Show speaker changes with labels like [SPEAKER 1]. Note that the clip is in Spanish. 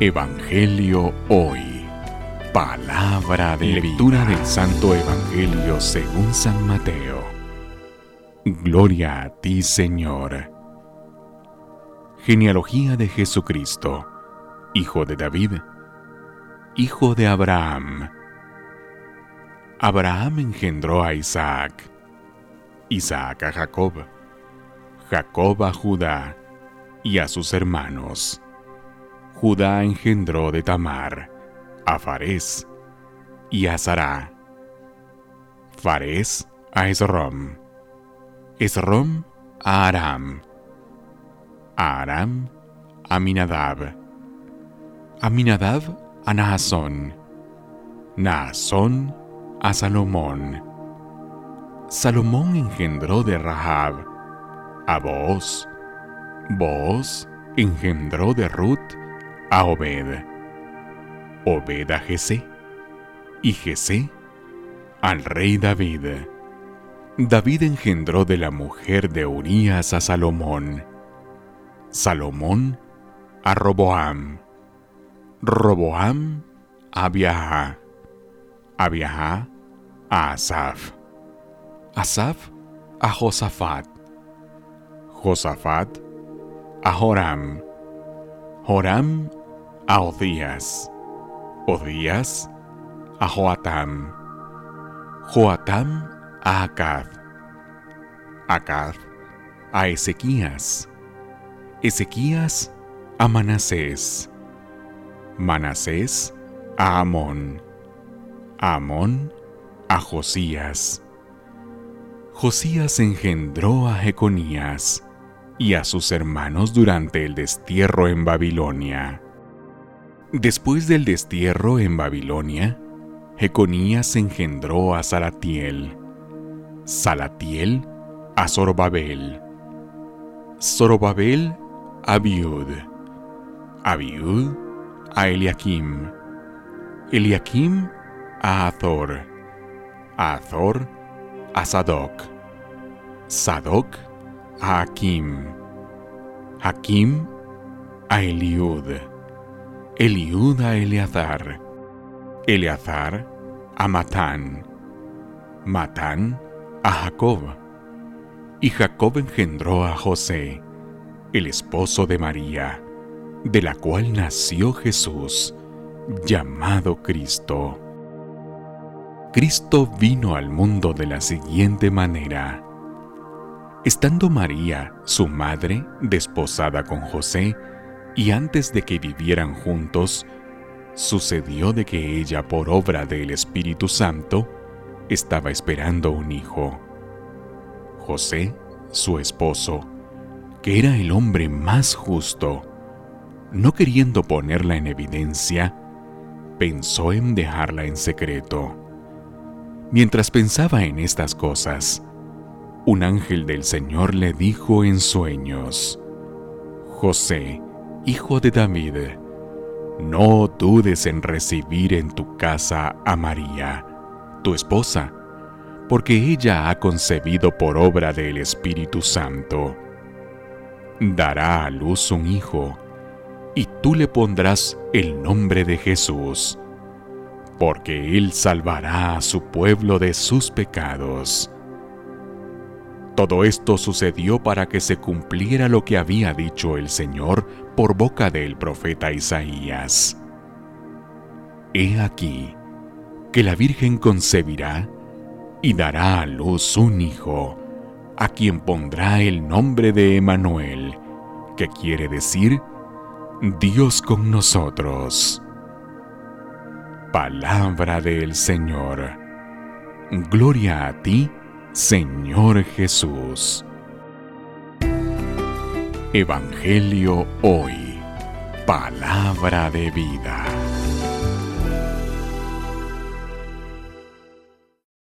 [SPEAKER 1] Evangelio Hoy. Palabra de lectura del Santo Evangelio según San Mateo. Gloria a ti, Señor. Genealogía de Jesucristo, hijo de David, hijo de Abraham. Abraham engendró a Isaac, Isaac a Jacob, Jacob a Judá y a sus hermanos. Judá engendró de Tamar a Fares y a Sará. Fares a Esrom. Esrom a Aram. Aram a Minadab. A Minadab a Naasón. Naasón a Salomón. Salomón engendró de Rahab a Booz. Booz engendró de Ruth a Obed, Obed a Jesé, y Jesé al rey David. David engendró de la mujer de Urías a Salomón, Salomón a Roboam, Roboam a Abiahá, Abiahá a Asaf, Asaf a Josafat, Josafat a Joram, Joram a Odías, Odías a Joatam, Joatam a Acad, Acad a Ezequías, Ezequías a Manasés, Manasés a Amón, Amón a Josías. Josías engendró a Jeconías y a sus hermanos durante el destierro en Babilonia. Después del destierro en Babilonia, Jeconías engendró a Salatiel, Salatiel a Zorobabel, Zorobabel a Abiud, Abiud a Eliakim, Eliakim a Azor, Azor a Sadoc, Sadoc a Hakim, Hakim a Eliud, Eliud a Eleazar, Eleazar a Matán, Matán a Jacob, y Jacob engendró a José, el esposo de María, de la cual nació Jesús, llamado Cristo. Cristo vino al mundo de la siguiente manera. Estando María, su madre, desposada con José, y antes de que vivieran juntos, sucedió de que ella, por obra del Espíritu Santo, estaba esperando un hijo. José, su esposo, que era el hombre más justo, no queriendo ponerla en evidencia, pensó en dejarla en secreto. Mientras pensaba en estas cosas, un ángel del Señor le dijo en sueños, José, hijo de David, no dudes en recibir en tu casa a María, tu esposa, porque ella ha concebido por obra del Espíritu Santo. Dará a luz un hijo, y tú le pondrás el nombre de Jesús, porque él salvará a su pueblo de sus pecados. Todo esto sucedió para que se cumpliera lo que había dicho el Señor por boca del profeta Isaías. He aquí que la Virgen concebirá y dará a luz un hijo, a quien pondrá el nombre de Emanuel, que quiere decir Dios con nosotros. Palabra del Señor. Gloria a ti, Señor Jesús. Evangelio hoy. Palabra de vida.